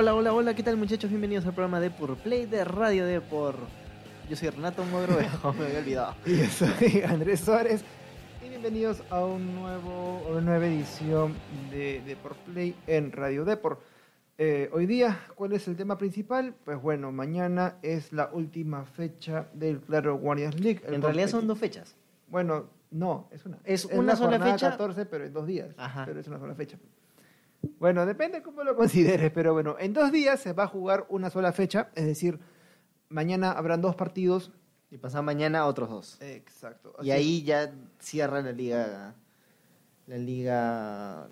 Hola, hola, hola, ¿qué tal muchachos? Bienvenidos al programa de Por Play de Radio de Por. Yo soy Renato Mogrovejo, me había olvidado. Y yo soy Andrés Suárez. Y bienvenidos a un nuevo, una nueva edición de, de Por Play en Radio Depor. Eh, hoy día, ¿cuál es el tema principal? Pues bueno, mañana es la última fecha del Claro Guardians League. En realidad son dos fechas. Bueno, no, es una. Es la una sola fecha. 14, pero en dos días. Ajá. Pero es una sola fecha. Bueno, depende cómo lo consideres, pero bueno, en dos días se va a jugar una sola fecha, es decir, mañana habrán dos partidos. Y pasado mañana otros dos. Exacto. Y ahí ya cierra la liga. La liga.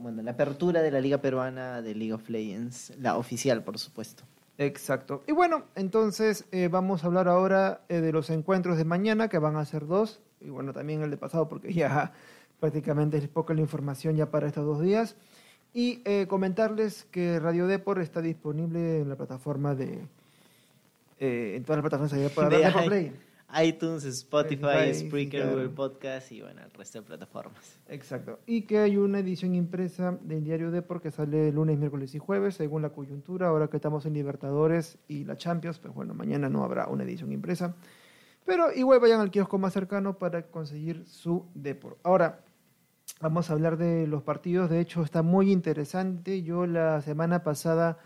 Bueno, la apertura de la liga peruana de League of Legends. La oficial, por supuesto. Exacto. Y bueno, entonces eh, vamos a hablar ahora eh, de los encuentros de mañana, que van a ser dos, y bueno, también el de pasado, porque ya prácticamente es poca la información ya para estos dos días. Y eh, comentarles que Radio Depor está disponible en la plataforma de... eh, en todas las plataformas de para De Depor Play. iTunes, Spotify, Spreaker, claro. Google Podcast y bueno, el resto de plataformas. Exacto. Y que hay una edición impresa del diario Depor que sale lunes, miércoles y jueves, según la coyuntura. Ahora que estamos en Libertadores y la Champions, pues bueno, mañana no habrá una edición impresa. Pero igual vayan al kiosco más cercano para conseguir su Depor. Ahora, vamos a hablar de los partidos. De hecho, está muy interesante. Yo la semana pasada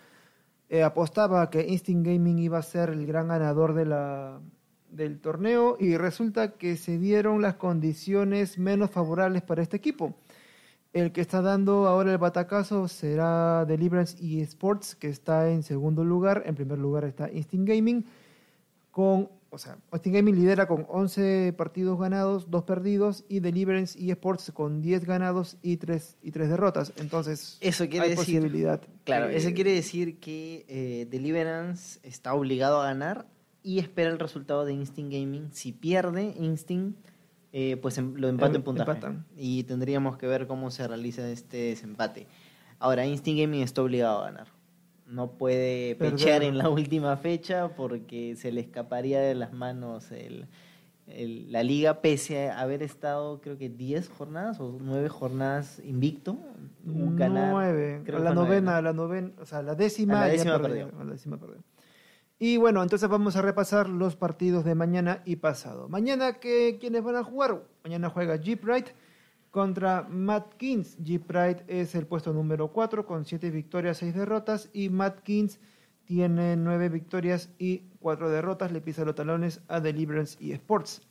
eh, apostaba que Instinct Gaming iba a ser el gran ganador del torneo y resulta que se dieron las condiciones menos favorables para este equipo. El que está dando ahora el batacazo será Deliverance eSports, que está en segundo lugar. En primer lugar está Instinct Gaming, con, o sea, Instinct Gaming lidera con 11 partidos ganados, 2 perdidos, y Deliverance eSports con 10 ganados y 3, y 3 derrotas. Entonces, Eso quiere hay decir. posibilidad. Claro, eso quiere decir que eh, Deliverance está obligado a ganar y espera el resultado de Instinct Gaming. Si pierde Instinct, eh, pues em- lo empata Em- en puntaje. empatan. Y tendríamos que ver cómo se realiza este desempate. Ahora, Instinct Gaming está obligado a ganar. No puede Perder. pechear en la última fecha porque se le escaparía de las manos el, el- la liga, pese a haber estado, creo que 10 jornadas o 9 jornadas invicto. ganar- nueve. creo A que la novena, la novena, o sea, la décima, A la décima perdió, perdió. a la décima perdió. Y bueno, entonces vamos a repasar los partidos de mañana y pasado. Mañana, ¿qué, ¿quiénes van a jugar? Mañana juega Jeep Wright contra Matt Kings. Jeep Wright es el puesto número 4 con 7 victorias, 6 derrotas. Y Matt Kings tiene 9 victorias y 4 derrotas. Le pisa los talones a Deliverance y Sports.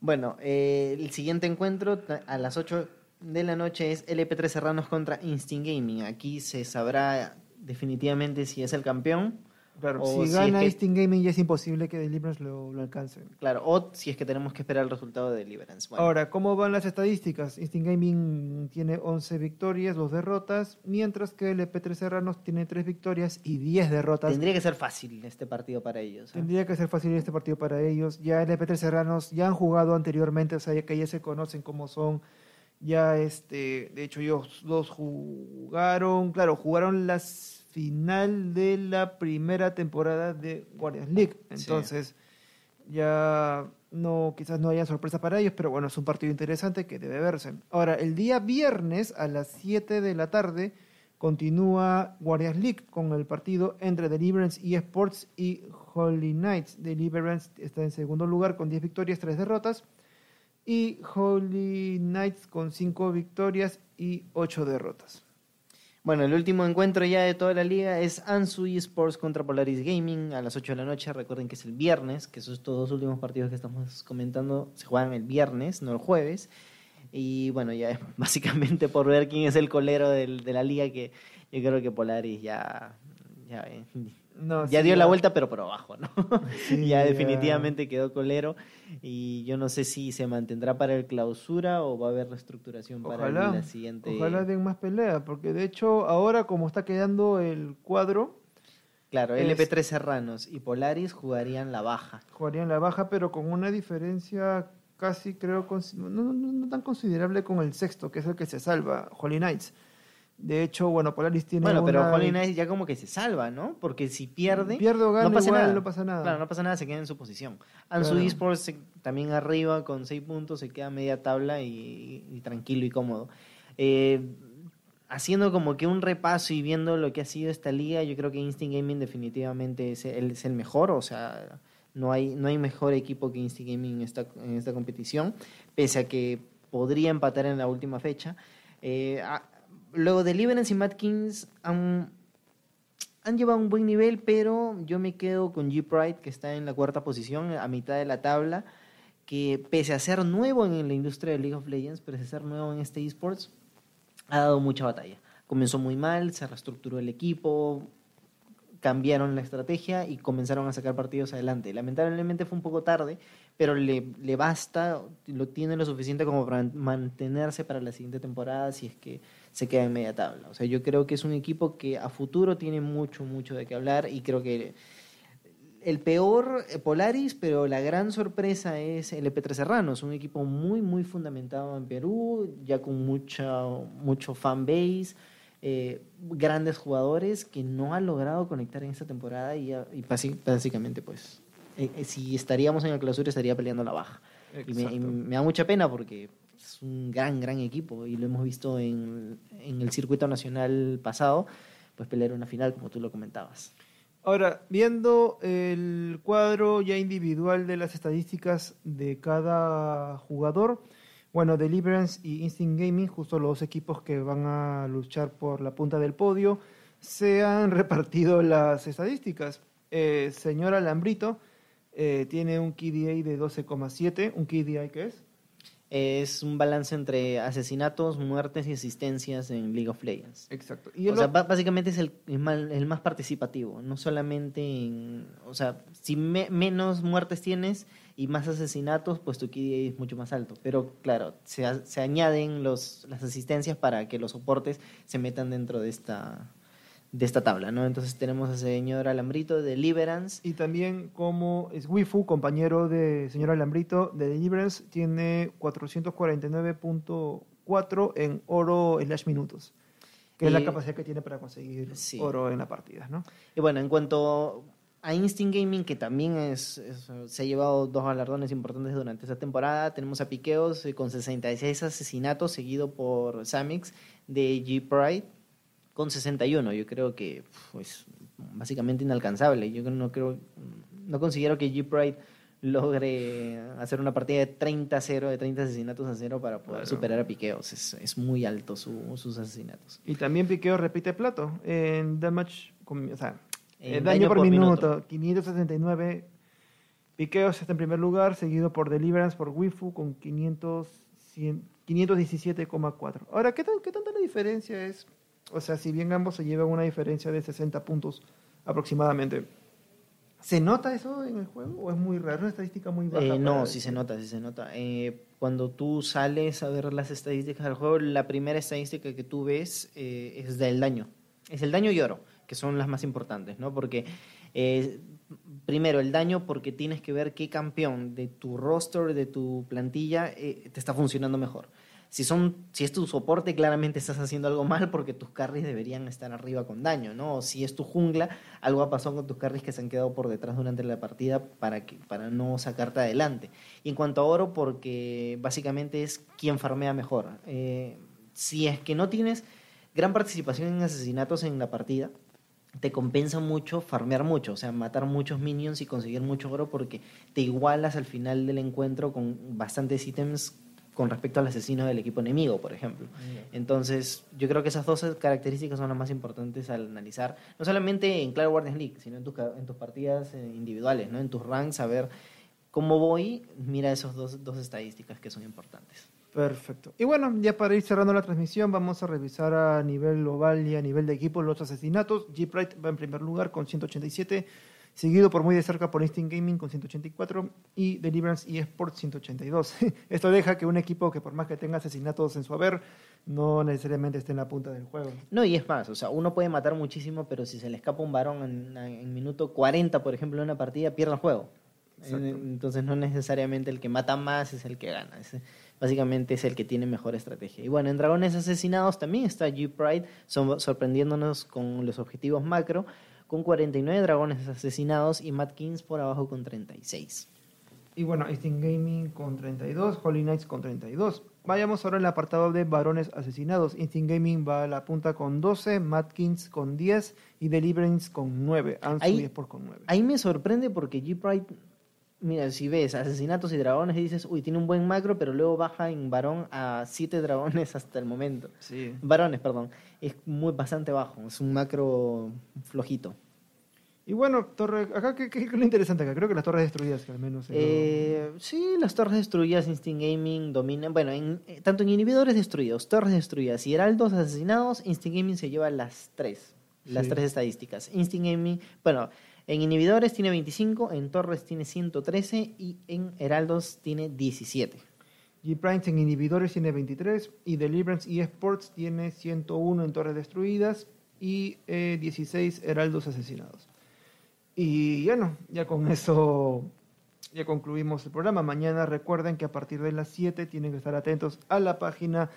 Bueno, eh, el siguiente encuentro a las 8 de la noche es LP3 Serranos contra Instinct Gaming. Aquí se sabrá definitivamente si es el campeón. Claro, O si si gana es que- Gaming ya es imposible que Deliverance lo, lo alcance. Claro, o si es que tenemos que esperar el resultado de Deliverance. Bueno, Ahora, ¿cómo van las estadísticas? Instinct Gaming tiene 11 victorias, 2 derrotas, mientras que el EP3 Serranos tiene 3 victorias y 10 derrotas. tendría que ser fácil este partido para ellos. ¿eh? Tendría que ser fácil este partido para ellos. Ya el EP3 Serranos ya han jugado anteriormente, o sea, ya que ya se conocen cómo son. Ya, este, de hecho, ellos dos jugaron, claro, jugaron la final de la primera temporada de Guardians League. Sí. Entonces, ya no, quizás no haya sorpresa para ellos, pero bueno, es un partido interesante que debe verse. Ahora, el día viernes a las 7 de la tarde continúa Guardians League con el partido entre Deliverance y Sports y Holy Knights. Deliverance está en segundo lugar con 10 victorias, 3 derrotas. Y Holy Knights con 5 victorias y 8 derrotas. Bueno, el último encuentro ya de toda la liga es Ansu Esports contra Polaris Gaming a las 8 de la noche. Recuerden que es el viernes, que esos dos últimos partidos que estamos comentando se juegan el viernes, no el jueves. Y bueno, ya es básicamente por ver quién es el colero del- de la liga, que yo creo que Polaris ya, ya, eh, No, ya sí, dio la vuelta, pero por abajo, ¿no? Sí, ya definitivamente quedó colero. Y yo no sé si se mantendrá para el clausura o va a haber reestructuración para Ojalá, la siguiente. ojalá den más pelea, porque de hecho ahora como está quedando el cuadro, Claro, Es- LP3 Serranos y Polaris jugarían la baja. jugarían la baja, pero con una diferencia casi creo, no, no- no tan considerable con el sexto, que es el que se salva, Holy Knights. De hecho, bueno, Polaris tiene Bueno, pero Knight ya como que se salva, ¿no? Porque si pierde, Pierde o gana, no pasa igual nada. no pasa nada. Claro, no pasa nada, se queda en su posición. Ansu Claro. Esports también arriba con seis puntos, se queda a media tabla y, y tranquilo y cómodo. Eh, haciendo como que un repaso y viendo lo que ha sido esta liga, yo creo que Instinct Gaming definitivamente es el, es el mejor, o sea, no hay, no hay mejor equipo que Instinct Gaming en esta, en esta competición, pese a que podría empatar en la última fecha. Eh, luego Deliverance y Mad Kings han, han llevado un buen nivel, pero yo me quedo con G-Pride, que está en la cuarta posición, a mitad de la tabla, que pese a ser nuevo en la industria de League of Legends, pese a ser nuevo en este esports, ha dado mucha batalla. Comenzó muy mal, se reestructuró el equipo, cambiaron la estrategia y comenzaron a sacar partidos adelante. Lamentablemente fue un poco tarde, pero le, le basta, lo tiene lo suficiente como para mantenerse para la siguiente temporada si es que se queda en media tabla. O sea, yo creo que es un equipo que a futuro tiene mucho, mucho de qué hablar y creo que el peor eh, Polaris, pero la gran sorpresa es el EP3 Serrano. Es un equipo muy, muy fundamentado en Perú, ya con mucha, mucho fan base, eh, grandes jugadores que no han logrado conectar en esta temporada y, básicamente, pues, eh, si estaríamos en la clausura estaría peleando la baja. Y me, y Exacto. me da mucha pena porque es un gran, gran equipo y lo hemos visto en, en el circuito nacional pasado, pues pelear una final, como tú lo comentabas. Ahora, viendo el cuadro ya individual de las estadísticas de cada jugador, bueno, Deliverance y Instinct Gaming, justo los dos equipos que van a luchar por la punta del podio, se han repartido las estadísticas. Eh, señor Alambrito eh, tiene un KDA de 12,7, un KDA que es Es un balance entre asesinatos, muertes y asistencias en League of Legends. exacto. Y O sea, básicamente es el, el más, el más participativo, no solamente en... O sea, si me- menos muertes tienes y más asesinatos, pues tu KDA es mucho más alto. Pero claro, se, se añaden los, las asistencias para que los soportes se metan dentro de esta, de esta tabla, ¿no? Entonces tenemos al señor Alambrito de Deliverance. Y también como es Wifu, compañero de señor Alambrito de Deliverance, tiene 449.4 en oro slash minutos, que es la Y- capacidad que tiene para conseguir Sí. oro en la partida, ¿no? Y bueno, en cuanto a Instinct Gaming, que también es, es- se ha llevado dos galardones importantes durante esta temporada, tenemos a Piqueos eh, con 66 asesinatos, seguido por Samix de G-Pride con 61. Yo creo que pues básicamente inalcanzable. Yo no creo, no considero que G-Pride logre hacer una partida de 30-0, de 30 asesinatos a 0 para poder Claro. superar a Piqueos. Es, es muy alto su- sus asesinatos. Y también Piqueo repite plato en damage, o sea, En en daño, por, por minuto, minuto. 579. Piqueos está en primer lugar, seguido por Deliverance por Wifu con 500, 100 517,4. Ahora, ¿qué, tan, ¿qué tanta la diferencia es? O sea, si bien ambos se llevan una diferencia de 60 puntos aproximadamente. ¿Se nota eso en el juego o es muy raro? ¿Es una estadística muy baja? Eh, no, sí decir? se nota, sí se nota. Eh, cuando tú sales a ver las estadísticas del juego, la primera estadística que tú ves eh, es del daño. Es el daño y oro, que son las más importantes, ¿no? Porque, eh, primero, el daño porque tienes que ver qué campeón de tu roster, de tu plantilla, eh, te está funcionando mejor. Si, son, si es tu soporte, claramente estás haciendo algo mal porque tus carries deberían estar arriba con daño, ¿no? O si es tu jungla, algo ha pasado con tus carries que se han quedado por detrás durante la partida para, que, para no sacarte adelante. Y en cuanto a oro, porque básicamente es quien farmea mejor. Eh, si es que no tienes gran participación en asesinatos en la partida, te compensa mucho farmear mucho, o sea, matar muchos minions y conseguir mucho oro porque te igualas al final del encuentro con bastantes ítems con respecto al asesino del equipo enemigo, por ejemplo. Entonces, yo creo que esas dos características son las más importantes al analizar, no solamente en Cloud Guardians League, sino en tus, ca- en tus partidas eh, individuales, ¿no? en tus ranks, saber cómo voy, mira esas dos, dos estadísticas que son importantes. Perfecto. Y bueno, ya para ir cerrando la transmisión, vamos a revisar a nivel global y a nivel de equipo los asesinatos. G-Pride va en primer lugar con 187, seguido por muy de cerca por Instinct Gaming con 184 y Deliverance y Esports 182. Esto deja que un equipo que por más que tenga asesinatos en su haber, no necesariamente esté en la punta del juego. No, y es más, o sea, uno puede matar muchísimo, pero si se le escapa un varón en, en minuto 40, por ejemplo, en una partida, pierde el juego. Exacto. En- Entonces no necesariamente el que mata más es el que gana. Es- básicamente es el que tiene mejor estrategia. Y bueno, en Dragones Asesinados también está G-Pride son- sorprendiéndonos con los objetivos macro, con 49 dragones asesinados y Matt Kings por abajo con 36. Y bueno, Instinct Gaming con 32, Holy Knights con 32. Vayamos ahora al apartado de varones asesinados. Instinct Gaming va a la punta con 12, Matkins con 10 y Deliverance con 9. Ansu Ahí- y Sport con 9. Ahí me sorprende porque G-Pride, mira, si ves asesinatos y dragones y dices, uy, tiene un buen macro, pero luego baja en varón a 7 dragones hasta el momento. Sí. Varones, perdón. Es muy bastante bajo, es un macro flojito. Y bueno, torre, acá, ¿qué, qué es lo interesante acá? Creo que las torres destruidas, que al menos. lo- Eh, sí, las torres destruidas, Instinct Gaming dominan. Bueno, en- eh, tanto en inhibidores destruidos, torres destruidas y heraldos asesinados, Instinct Gaming se lleva las tres. Las Sí. tres estadísticas. Instinct Gaming, bueno, en inhibidores tiene 25, en torres tiene 113 y en heraldos tiene 17. G-Prime en inhibidores tiene 23 y Deliverance y Sports tiene 101 en torres destruidas y eh, 16 heraldos asesinados. Y bueno, ya con eso ya concluimos el programa. Mañana recuerden que a partir de las 7 tienen que estar atentos a la página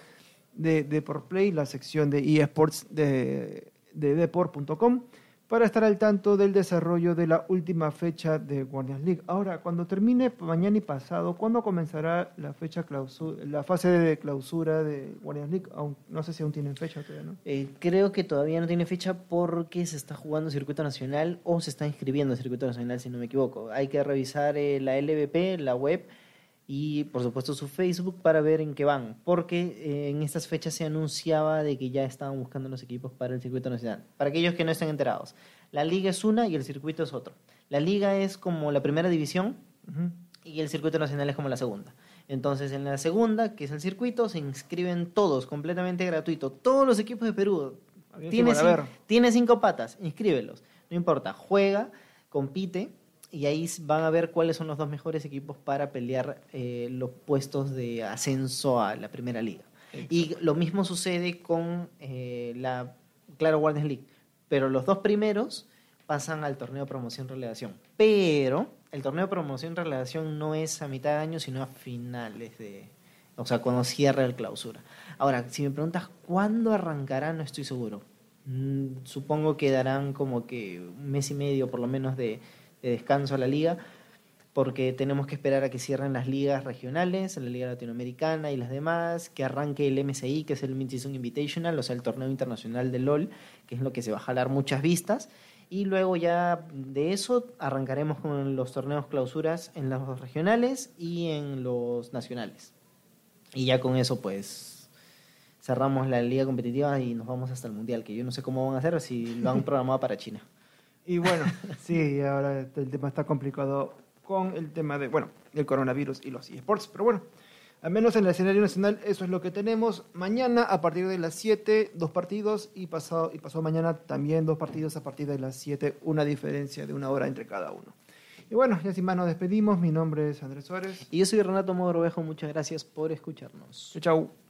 de Deportplay, la sección de eSports de, de deport.com para estar al tanto del desarrollo de la última fecha de Guardians League. Ahora, cuando termine mañana y pasado, ¿cuándo comenzará la fecha clausura, la fase de clausura de Guardians League? Aún, no sé si aún tienen fecha todavía, ¿no? Eh, creo que todavía no tiene fecha porque se está jugando circuito nacional o se está inscribiendo en circuito nacional, si no me equivoco. Hay que revisar eh, la LVP, la web y por supuesto su Facebook para ver en qué van, porque eh, en estas fechas se anunciaba de que ya estaban buscando los equipos para el circuito nacional. Para aquellos que no están enterados, la liga es una y el circuito es otro. La liga es como la primera división y el circuito nacional es como la segunda. Entonces, en la segunda, que es el circuito, se inscriben todos, completamente gratuito. Todos los equipos de Perú. Tiene cinco patas, inscríbelos. No importa, juega, compite y ahí van a ver cuáles son los dos mejores equipos para pelear eh, los puestos de ascenso a la primera liga. Y lo mismo sucede con eh, la Claro Guardians League. Pero los dos primeros pasan al torneo promoción-relegación. Pero el torneo promoción-relegación no es a mitad de año, sino a finales de... O sea, cuando cierra el clausura. Ahora, si me preguntas cuándo arrancará, no estoy seguro. Mm, supongo que darán como que un mes y medio por lo menos de, de descanso a la liga, porque tenemos que esperar a que cierren las ligas regionales, la liga latinoamericana y las demás, que arranque el MSI, que es el Mid-Season Invitational, o sea, el torneo internacional de LOL, que es lo que se va a jalar muchas vistas, y luego ya de eso arrancaremos con los torneos clausuras en los regionales y en los nacionales. Y ya con eso, pues, cerramos la liga competitiva y nos vamos hasta el mundial, que yo no sé cómo van a hacer, si lo han programado para China. Y bueno, sí, ahora el tema está complicado con el tema de, bueno, el coronavirus y los eSports. Pero bueno, al menos en el escenario nacional eso es lo que tenemos. Mañana a partir de las 7, dos partidos y pasado, y pasado mañana también dos partidos a partir de las 7, una diferencia de una hora entre cada uno. Y bueno, ya sin más nos despedimos. Mi nombre es Andrés Suárez. Y yo soy Renato Mogrovejo, muchas gracias por escucharnos. Chau, chau.